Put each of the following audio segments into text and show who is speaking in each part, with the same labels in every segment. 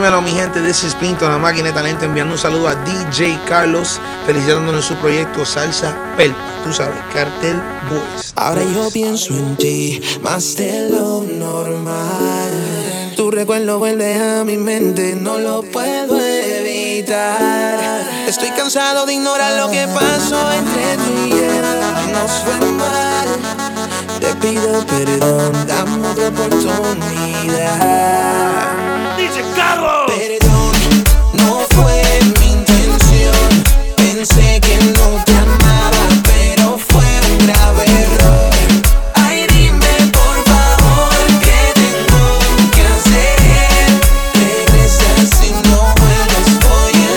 Speaker 1: dímelo mi gente, this is Pinto, la máquina de talento, enviando un saludo a DJ Carlos, felicitándolo en su proyecto Salsa Pelpa, tú sabes, Cartel Boys.
Speaker 2: Ahora yo pienso en ti, más de lo normal. Tu recuerdo vuelve a mi mente, no lo puedo evitar. Estoy cansado de ignorar lo que pasó entre tú y él. Nos fue mal. Te pido perdón, dame otra oportunidad.
Speaker 3: Dice Carlos.
Speaker 2: Perdón, no fue mi intención. Pensé que no te amaba, pero fue un grave error. Ay, dime por favor qué tengo que hacer. Regresa si no vuelves, voy a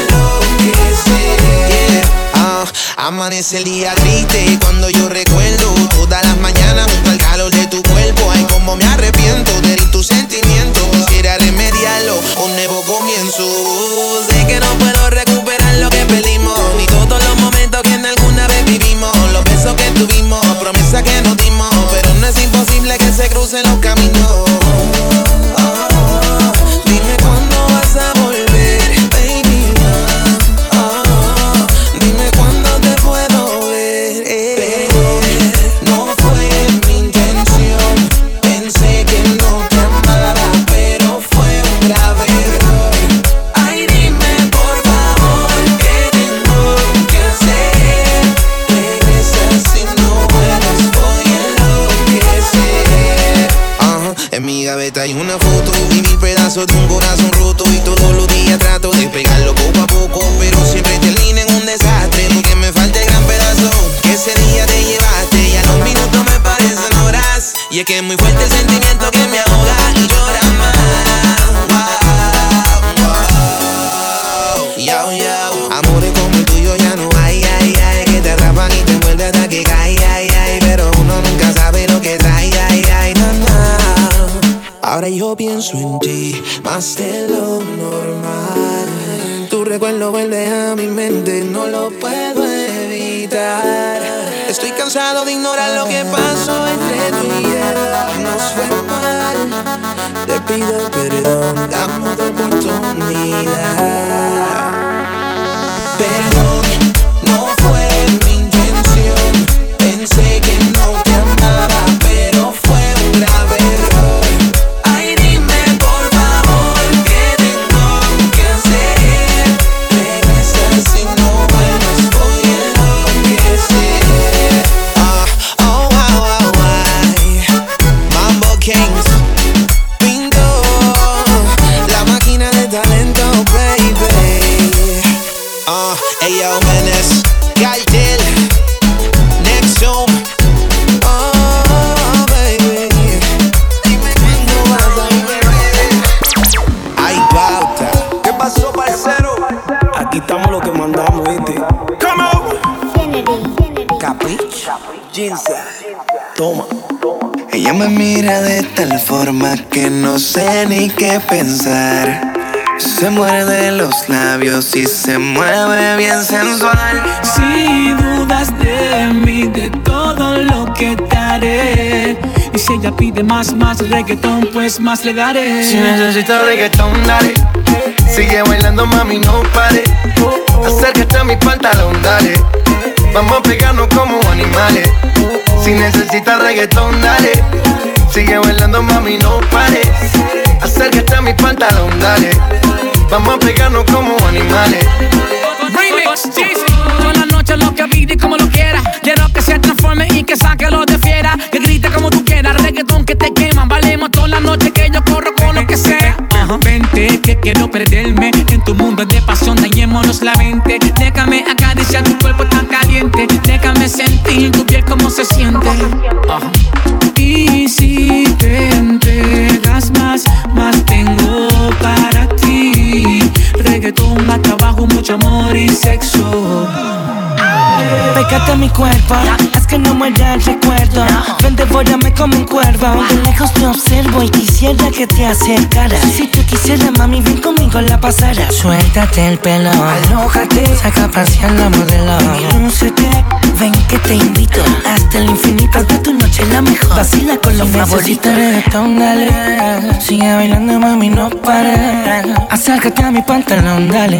Speaker 2: enloquecer. Ah, amanece el día triste cuando yo recuerdo Ahora yo pienso en ti más de lo normal. Tu recuerdo vuelve a mi mente, no lo puedo evitar. Estoy cansado de ignorar lo que pasó entre tú y él. Nos fue mal. Te pido perdón, dame otra oportunidad. Pensar. Se muerde los labios y se mueve bien sensual.
Speaker 4: Si dudas de mí, de todo lo que te haré. Y si ella pide más, más reggaetón, pues más le daré.
Speaker 5: Si necesitas reggaetón, dale. Sigue bailando, mami, no pare. Acércate a mi pantalón, dale. Vamos a pegarnos como animales. Si necesitas reggaetón, dale. Sigue bailando, mami, no pare. Acércate a mi pantalón, dale. Vamos a pegarnos como animales.
Speaker 4: Remix, Jay-Z. Toda la noche lo que pide y como lo quiera. Quiero que se transforme y que saque lo de fiera. Que grite como tú quieras, reggaetón que te quema. Valemos toda la noche que yo corro con lo que sea. Vente, que quiero perderme en tu mundo de pasión. Dañémonos la mente. Déjame acariciar tu cuerpo tan caliente. Déjame sentir tu piel como se siente. Ajá. Y si te entregas más, más tengo para ti. Reggaetón, más trabajo, mucho amor y sexo.
Speaker 6: Acércate a mi cuerpo, haz que no muera el recuerdo. Ven, devórame como un cuervo. De lejos te observo y quisiera que te acercaras. Si tú quisieras, mami, ven conmigo la pasara. Suéltate el pelo, alójate, saca a pasear la modelo. Lúcete, ven que te invito hasta el infinito. Hasta tu noche la mejor. Vacila con los favoritos. reggaetón, dale. Sigue bailando, mami, no pares. Acércate a mi pantalón, dale.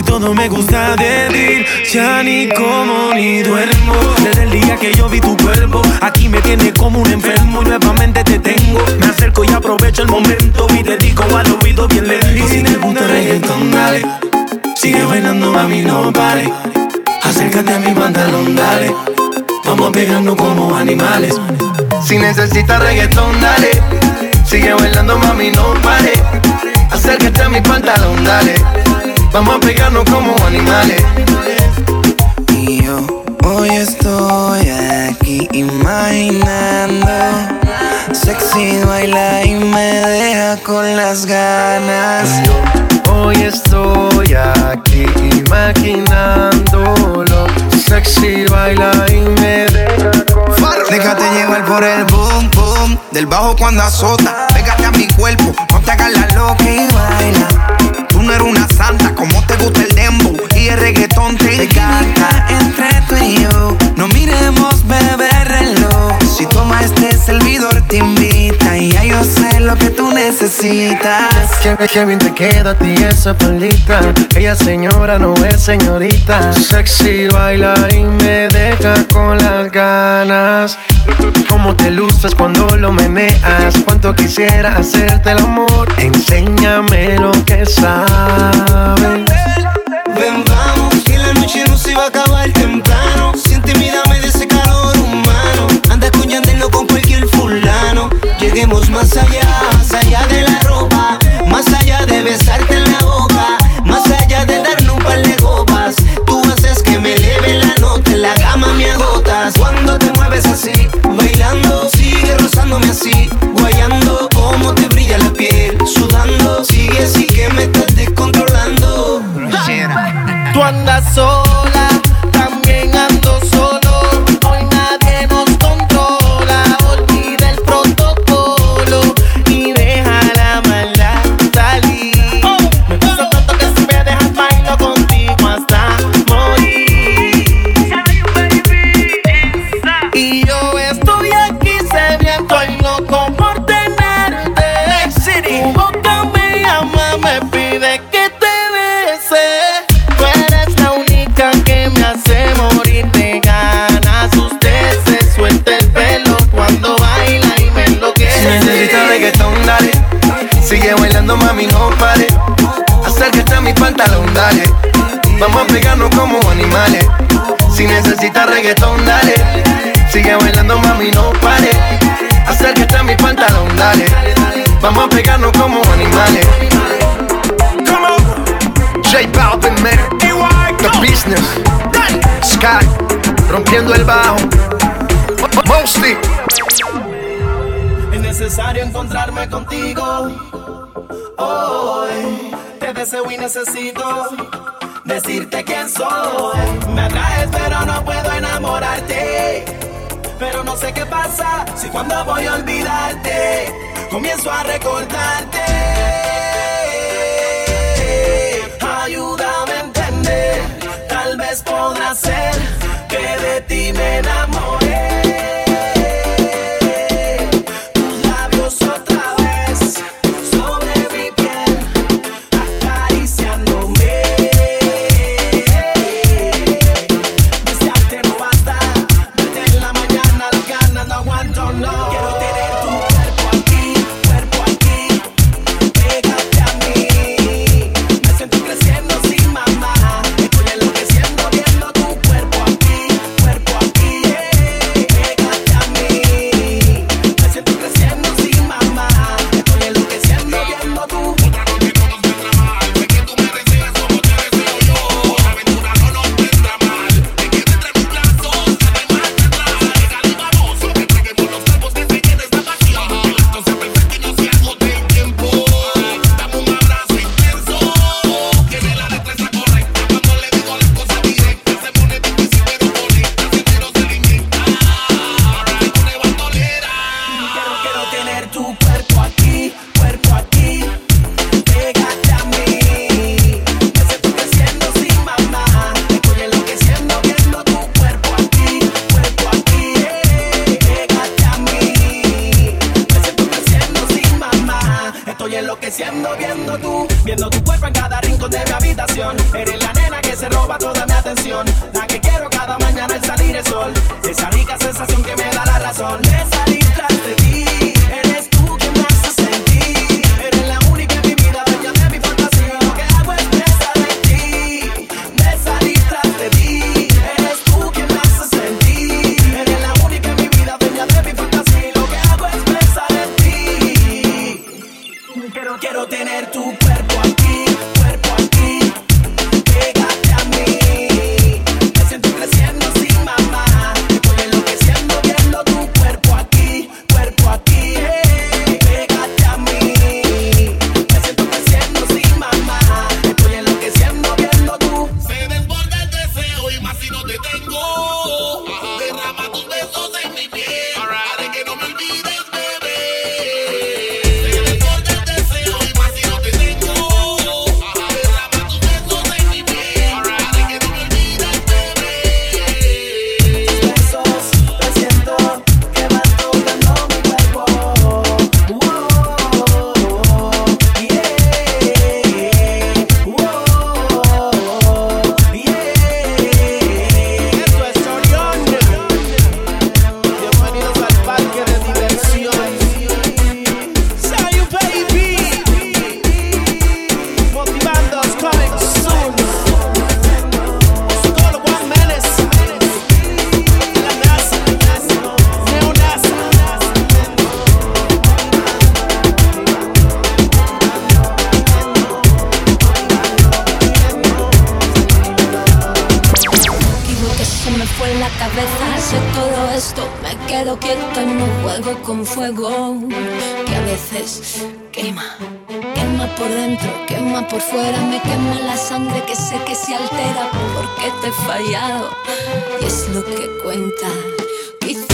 Speaker 7: Si todo me gusta de ti, ya ni como ni duermo. Desde el día que yo vi tu cuerpo, aquí me tienes como un enfermo y nuevamente te tengo. Me acerco y aprovecho el momento y te digo al oído bien lento. Y si te gusta reggaetón, dale. Sigue bailando, mami, no pare. Acércate a mi pantalón, dale. Vamos a pegarnos como animales.
Speaker 5: Si necesitas reggaetón, dale. Sigue bailando, mami, no pare. Acércate a mi pantalón, dale. Vamos a pegarnos como animales.
Speaker 8: Y yo hoy estoy aquí imaginando Sexy baila y me deja con las ganas
Speaker 5: Hoy estoy aquí imaginándolo. Sexy baila y me deja con
Speaker 2: Déjate llevar por el boom boom del bajo cuando azota. Pégate a mi cuerpo, no te hagas la loca y baila. No una santa, como te gusta el dembow y el reggaetón te encanta.
Speaker 8: entre tú y yo No miremos reloj Si toma este servidor te invita Y ya yo sé lo que tú necesitas
Speaker 5: Que, que bien te queda a ti esa palita. Ella señora no es señorita. Sexy baila y me deja con las ganas. Cómo te luces cuando lo meneas. Cuánto quisiera hacerte el amor. Enséñame lo que sabes.
Speaker 2: Ven, vamos, que la noche no se va a acabar temprano. Fulano. Lleguemos más allá, más allá de la ropa. Más allá de besarte en la boca. Más allá de darnos un par de copas. Tú haces que me eleve la nota. En la cama me agotas. Cuando te mueves así, bailando, sigue rozándome así. Guayando, como te brilla la piel. Sudando, sigue así que me estás descontrolando.
Speaker 8: Tú andas sola,
Speaker 5: Sigue bailando, mami, no pare. Acércate a mi pantalón, dale. Vamos a pegarnos como animales. Si necesitas reggaetón, dale. Sigue bailando, mami, no pare. Acércate a mi pantalón, dale. Vamos a pegarnos como animales. J Balvin, man. The Business. Sky. Rompiendo el bajo. Mostly
Speaker 8: necesario encontrarme contigo. Hoy te deseo y necesito decirte quién soy. Me atraes, pero no puedo enamorarte. Pero no sé qué pasa si cuando voy a olvidarte, comienzo a recordarte. Ayúdame a
Speaker 9: entender, tal vez podrá ser que de ti me enamore. Estoy enloqueciendo viendo tú, viendo tu cuerpo en cada rincón de mi habitación. Eres la nena que se roba toda mi atención, la que quiero cada mañana al salir el sol. Esa rica sensación que me da la razón de salir tras de ti.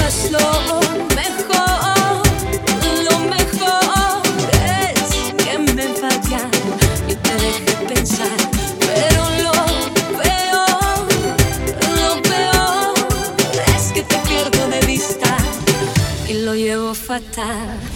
Speaker 9: Lo
Speaker 10: mejor, lo mejor es que me vaya y te deje pensar. Pero lo peor, lo peor es que te pierdo de vista y lo llevo fatal.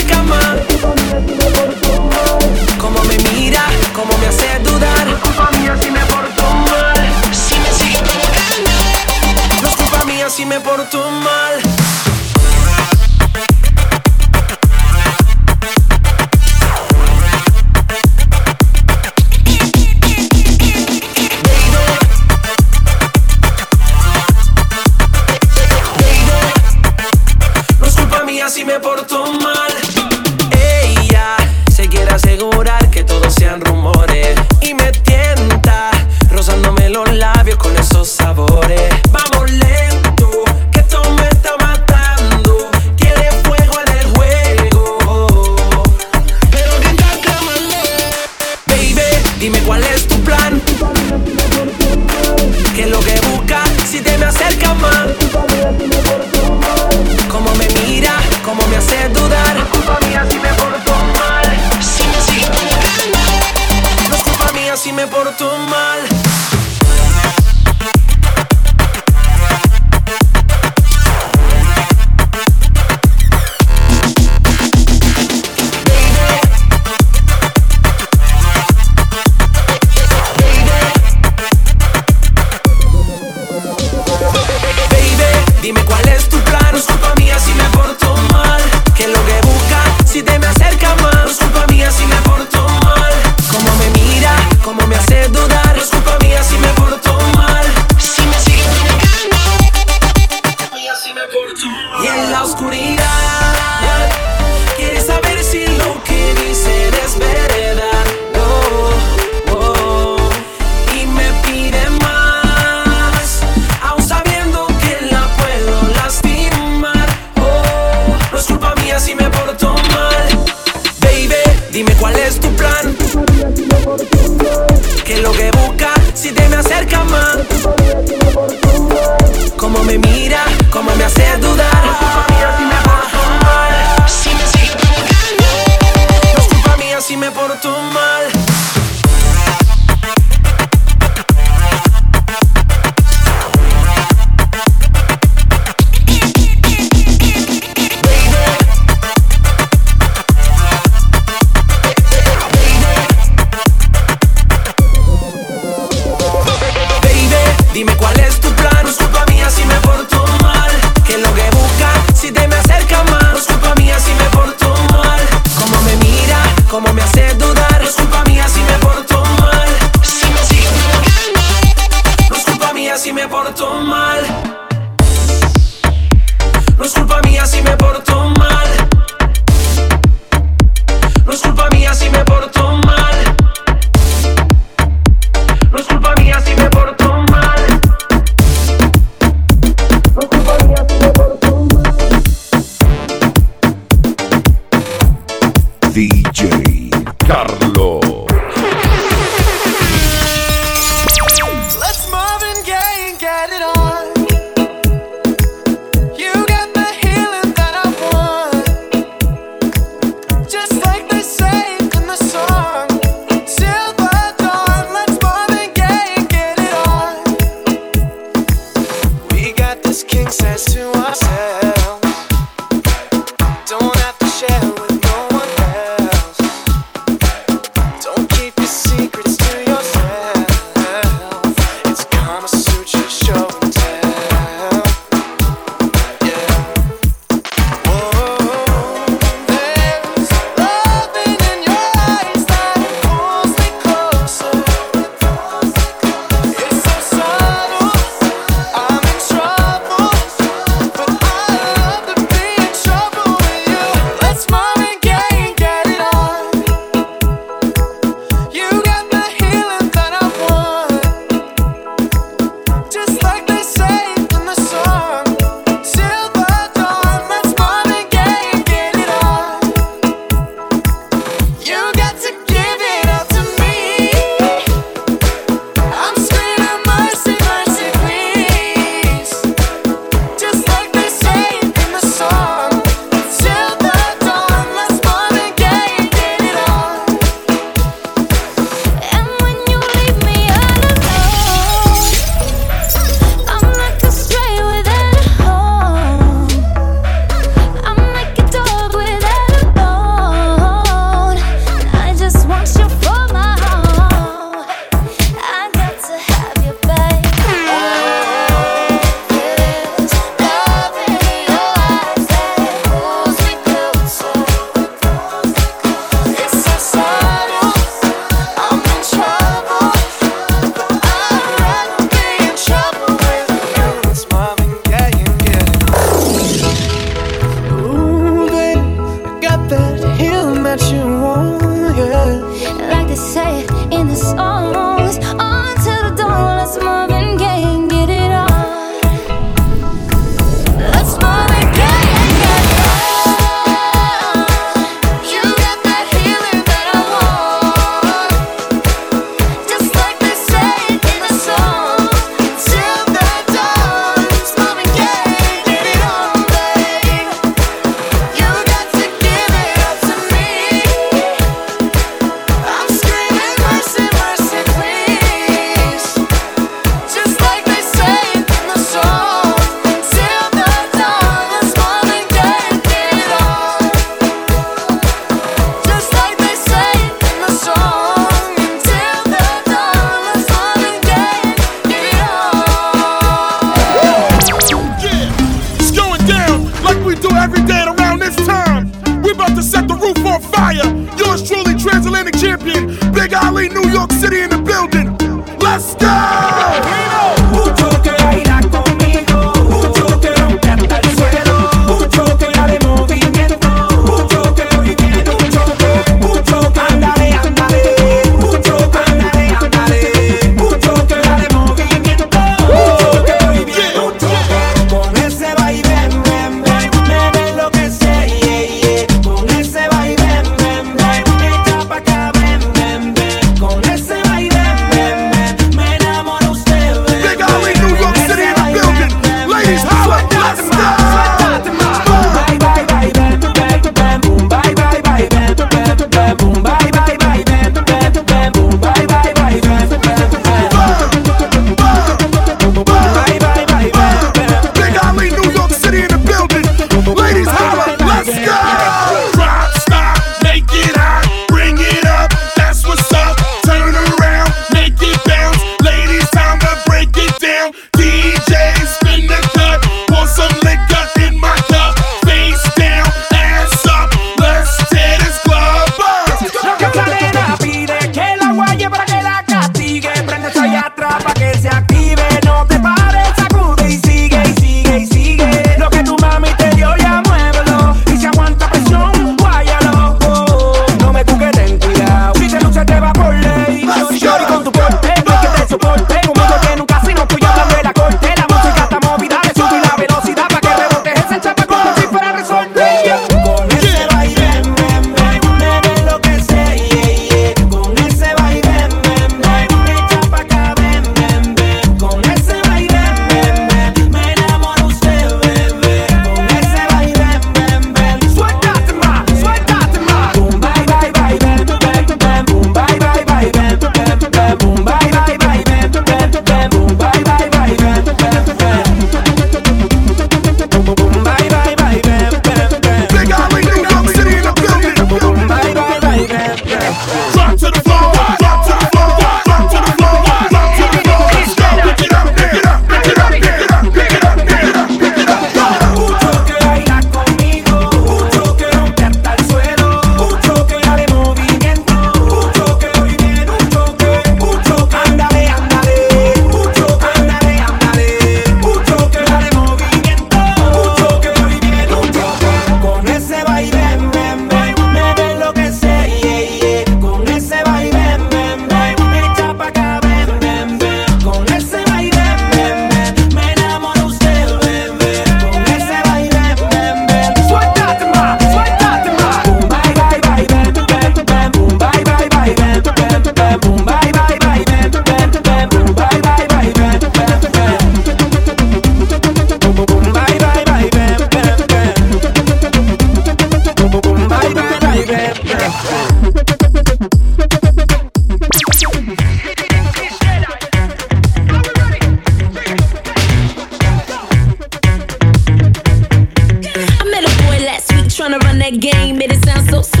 Speaker 3: trying to
Speaker 10: run that game, made it sound so sweet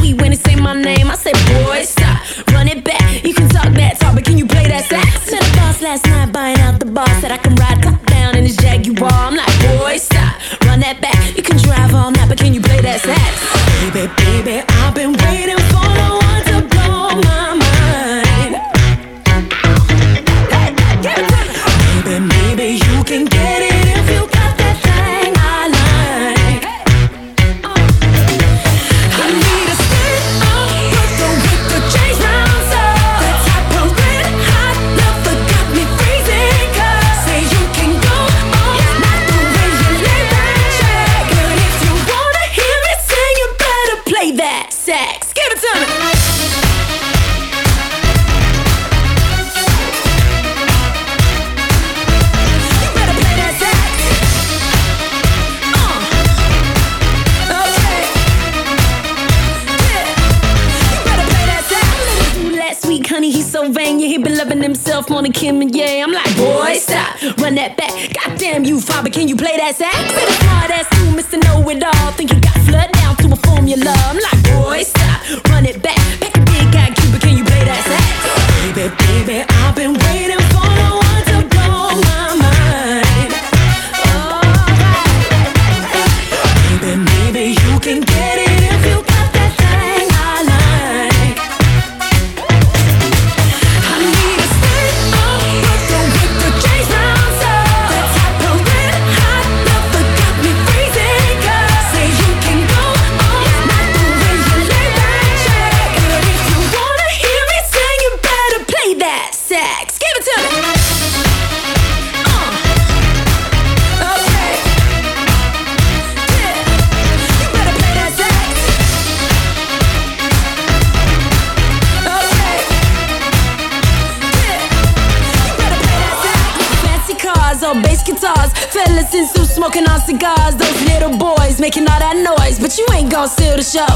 Speaker 10: guitars or bass guitars. Fellas in suits smoking on cigars. Those little boys making all that noise, but you ain't gonna steal the show.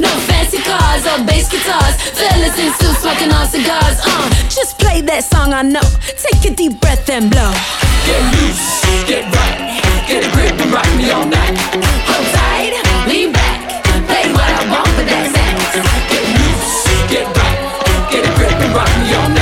Speaker 10: No fancy cars or bass guitars. Fellas in suits smoking on cigars. Uh, just play that song I know. Take a deep breath and blow.
Speaker 11: Get loose, get right, get a grip and rock me all night.
Speaker 10: Hold tight, lean back, play what I want, but that's.
Speaker 11: Get loose, get right, get a grip and rock me all night.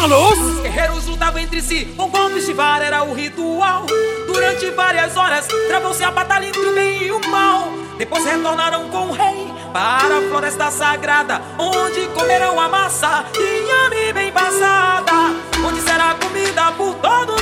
Speaker 12: Galos?
Speaker 3: Os guerreiros lutavam entre si, um golpe de vara era o ritual. Durante várias horas, travou-se a batalha entre o bem e o mal. Depois retornaram com o rei para a floresta sagrada, onde comerão a massa, e inhame bem passada, onde será comida por todos.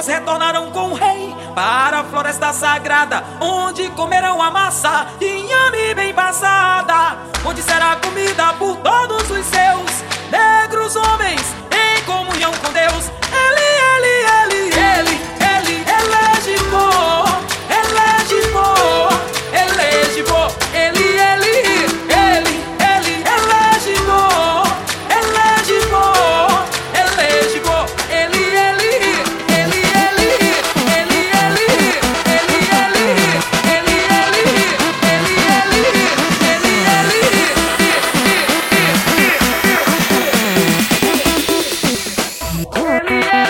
Speaker 3: Depois retornaram com o rei para a floresta sagrada, onde comerão a massa inhame bem passada. Onde será comida por todos
Speaker 13: Yeah.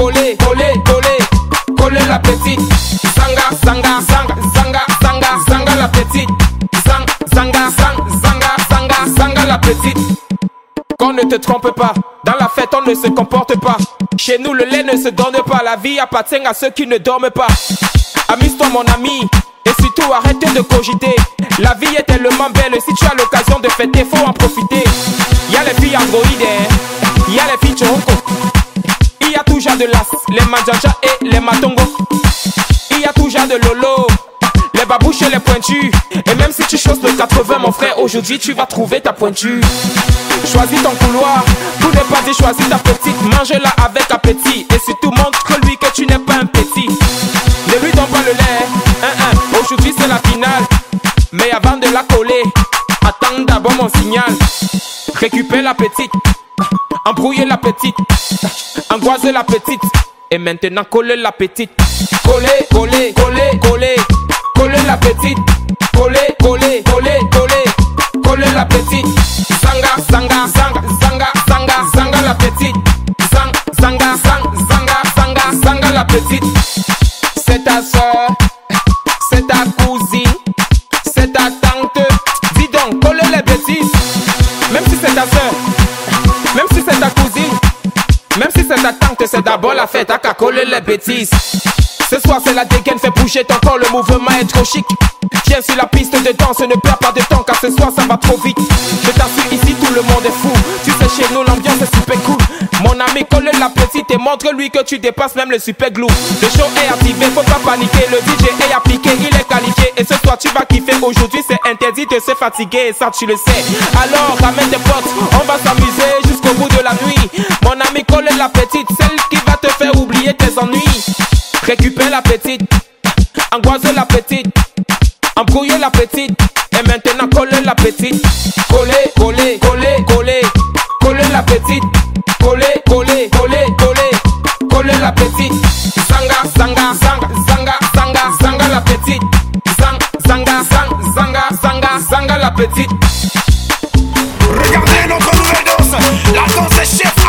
Speaker 12: Coller, coller, coller, coller, la petite. Zanga, zanga, zanga, zanga, zanga, zanga la petite. Zang, zanga, zang, zanga, zanga, zanga la petite. Qu'on ne te trompe pas, dans la fête on ne se comporte pas. Chez nous le lait ne se donne pas, la vie appartient à ceux qui ne dorment pas. Amuse-toi mon ami, et surtout arrête de cogiter. La vie est tellement belle, si tu as l'occasion de fêter, faut en profiter. Y a les filles androïdes, hein. y a les filles choco. Il y a toujours de l'as, les manjaja et les matongo. Il y a toujours de lolo, les babouches et les pointus. Et même si tu choses le 80, mon frère, aujourd'hui tu vas trouver ta pointure. Choisis ton couloir, tout n'est pas dit, choisis ta petite. Mange-la avec appétit. Et surtout montre-lui que tu n'es pas un petit. Ne lui donne pas le lait, hein, hein. aujourd'hui c'est la finale. Mais avant de la coller, attends d'abord mon signal. Récupère la petite, embrouiller la petite, angoiser la petite. Et maintenant coller la petite. Coller, coller, coller, coller, coller la petite. Coller, coller, coller, coller, coller la petite. Zanga, zanga, zanga, zanga, zanga, zanga la petite. Zang, zanga, zang, zanga, zanga, zanga la petite. C'est ta soeur, même si c'est d'abord la fête à qu'à coller les bêtises. Ce soir c'est la dégaine, fais bouger ton corps, le mouvement est trop chic. Viens sur la piste de danse, ne perds pas de temps car ce soir ça va trop vite. Je t'assure ici tout le monde est fou. Tu sais chez nous l'ambiance est super cool. Mon ami colle la petite et montre-lui que tu dépasses même le super glue. Le show est activé, faut pas paniquer. Le DJ est appliqué, il est qualifié. Et ce soir tu vas kiffer. Aujourd'hui c'est interdit de se fatiguer ça tu le sais. Alors ramène tes potes, on va s'amuser jusqu'au bout de la nuit. Mon ami colle la petite, celle qui va te faire oublier tes ennuis. Récupère la petite, angoisse la petite, embrouille la petite, et maintenant colle la petite. Coller, coller, coller, coller. Coller, coller, coller, coller, la petite. Zanga, zanga, zanga, zanga, zanga, zanga la petite. Zang, zanga, zang, zanga, zanga, zanga la petite.
Speaker 14: Regardez notre nouvelle danse La danse est chef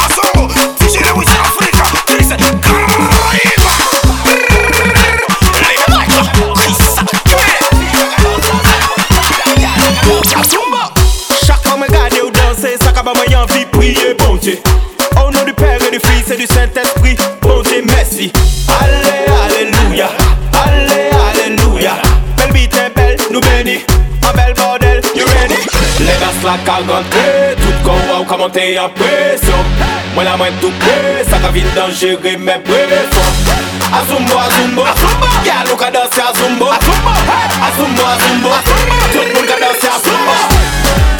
Speaker 15: la karante Tout kon waw ka monte yon presyon Mwen la mwen toupe, sa ka vin dangere men presyon Azumbo, azumbo, gyal ou ka danse azumbo. Azumbo, azumbo, tout moun ka danse azumbo azumbo.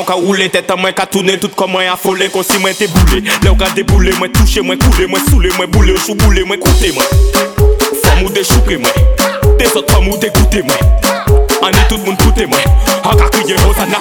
Speaker 15: an ka roule Tèt an ka toune tout kon mwen afole Kon si mwen te boule Le ou ka deboule mwen touche mwen koule Mwen soule mwen boule ou sou boule mwen koute mwen ou de chouke mwen De sot ou de koute mwen Ani tout moun koute mwen An ka kriye Hosanna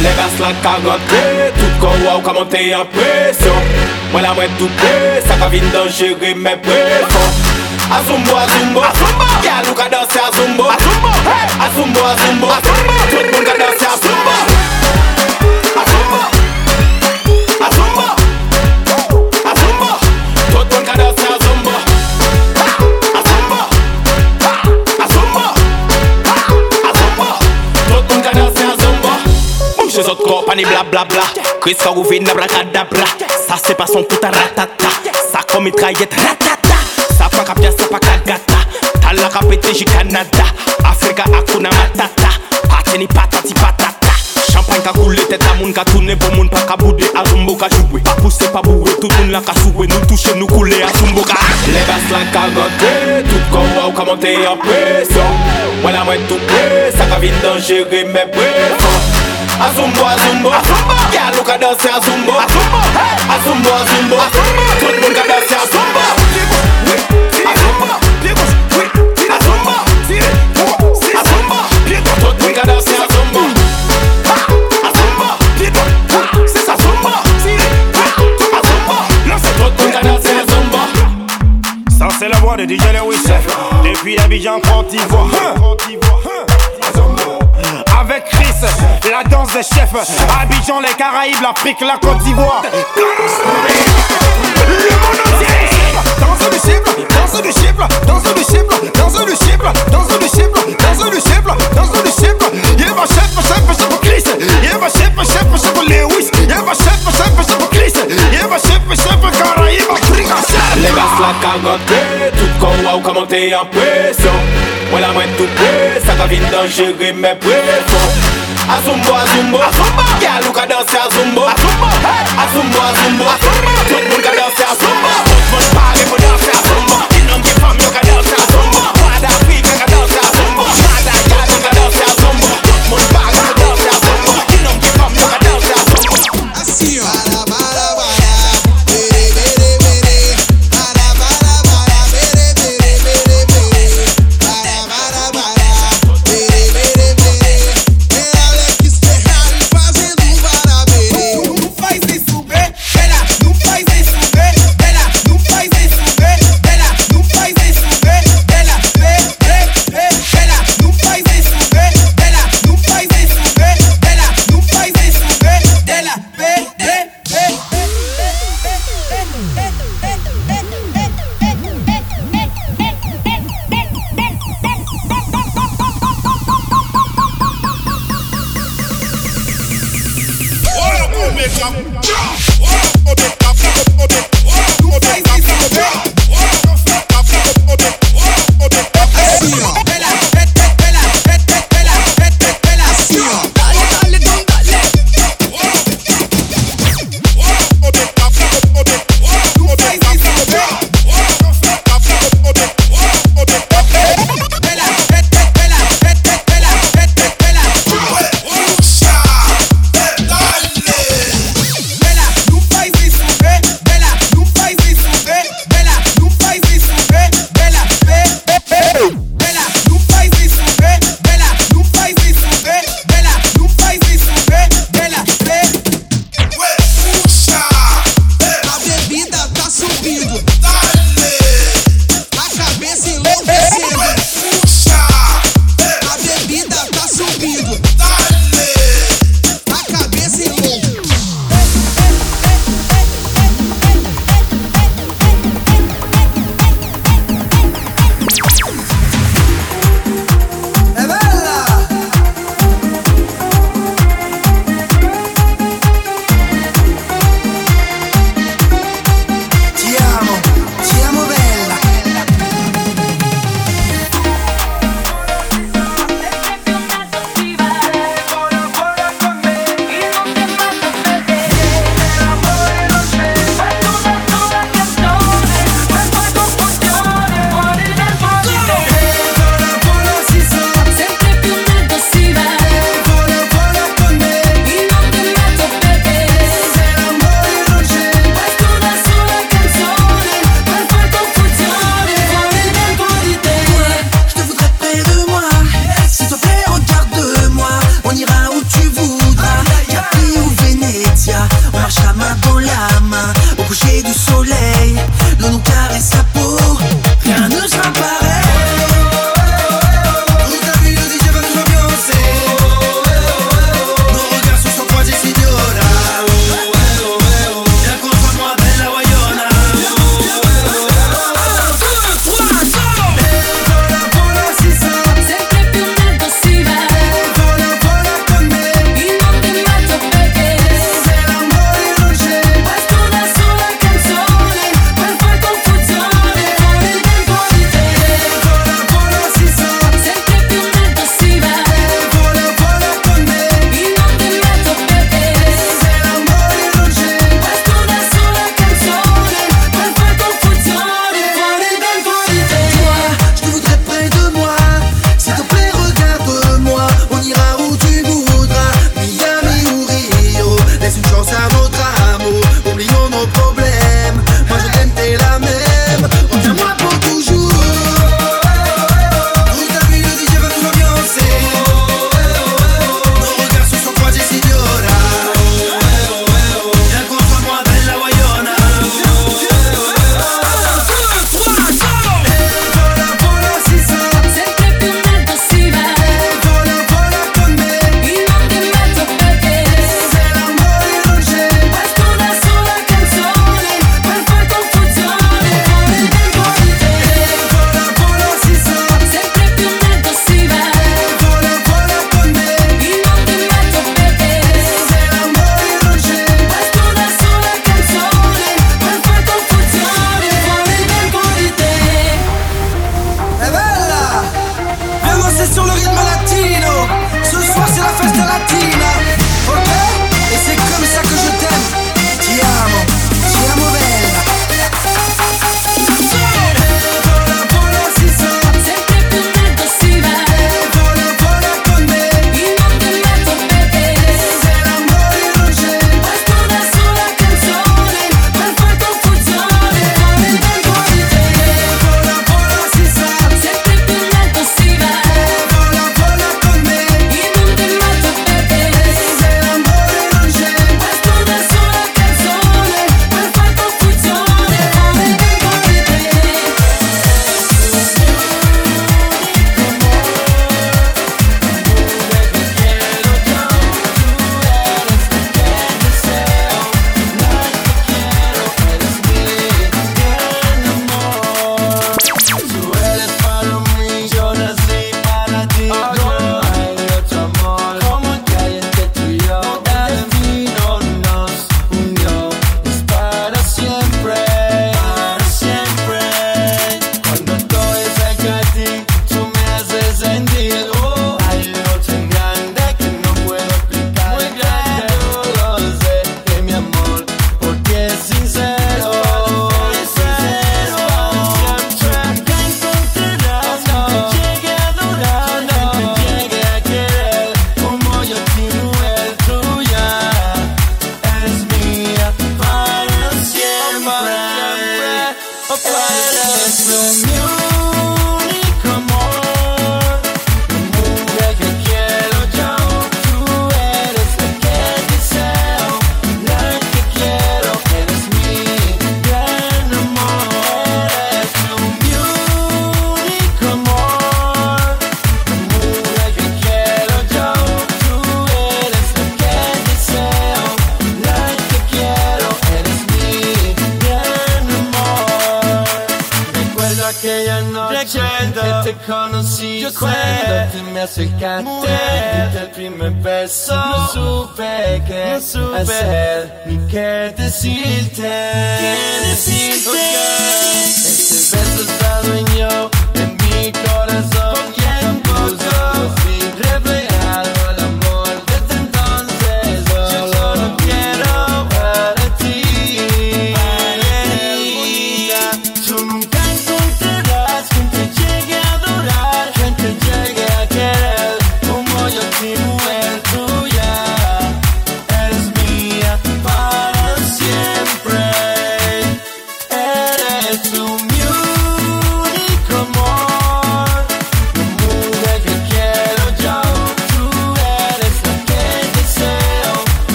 Speaker 15: de de Tout kon waw ka monte yon presyon Mwen la mwen toupe Sa ka vin mwen presyon Azumbo, azumbo, azumbo. Yeah, look at us, azumbo, azumbo. Hey, azumbo, azumbo, azumbo. Todo mundo at us, azumbo. Azumbo, azumbo, azumbo. Todo mundo at us, azumbo. Azumbo, azumbo, azumbo. Todo mundo at us, azumbo. Mouche zot kopa ni bla bla bla. Chris Karouvin, abracadabra. Ça c'est pas son puta ratata. Ça comme mitraillette ratata. pakabyasa pakagata talakapeteji canada. Afrika akuna matata. Pateni patati patata. Champagne ka coule tête à moun ka bon moun pa ka boude a pa pousse pa bourré tout moun la ka nous touche nous couler à zumbo ka. Les basses la tout comme ou moi tout près ça ka vite mes Azumbo, Azumbo, Azumbo, Galo ka danser Azumbo, Azumbo, Azumbo, Azumbo, Azumbo. Danse
Speaker 16: des chefs Abidjan, les Caraïbes, l'Afrique, la Côte d'Ivoire Le monde Danse du danse du danse du danse du danse du danse du danse du chiffre Yeba chef, chef, chef Chris Yeba chef, chef, chef Lewis Yeba chef, chef, chef
Speaker 15: Les gars la ka rentre Tout kon waw ka monte en presyon Mwen la mwen tout pre Sa ka vin dangere men presyon Azumbo, azumbo Gyal ou ka danse azumbo. Azumbo, azumbo Tout moun ka danse azumbo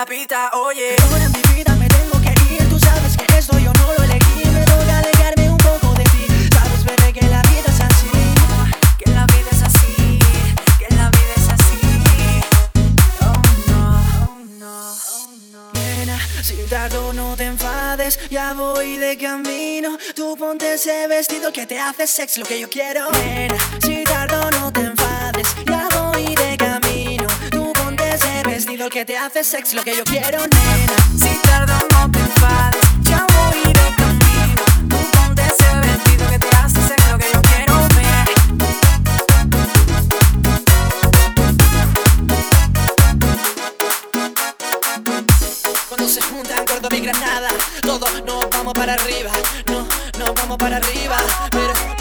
Speaker 2: la
Speaker 4: pita, oye.
Speaker 9: Ahora mi vida me tengo que ir, tú sabes que esto yo no lo elegí. Me toca alejarme un poco de ti, sabes, bebé, que la vida es así.
Speaker 4: Que la vida es así, que la vida es así. Oh no, oh no, oh no.
Speaker 9: Nena, sin tardo no te enfades, ya voy de camino. Tú ponte ese vestido que te hace sex, lo que yo quiero. Nena, sin tardo no te enfades, ya que te hace sex lo que yo quiero, nena.
Speaker 4: Si tardo no te ya voy de camino. Tú ponte ese vestido que te hace sex lo que yo quiero ver.
Speaker 9: Cuando se juntan gordo mi granada, todos nos vamos para arriba, no, nos vamos para arriba, pero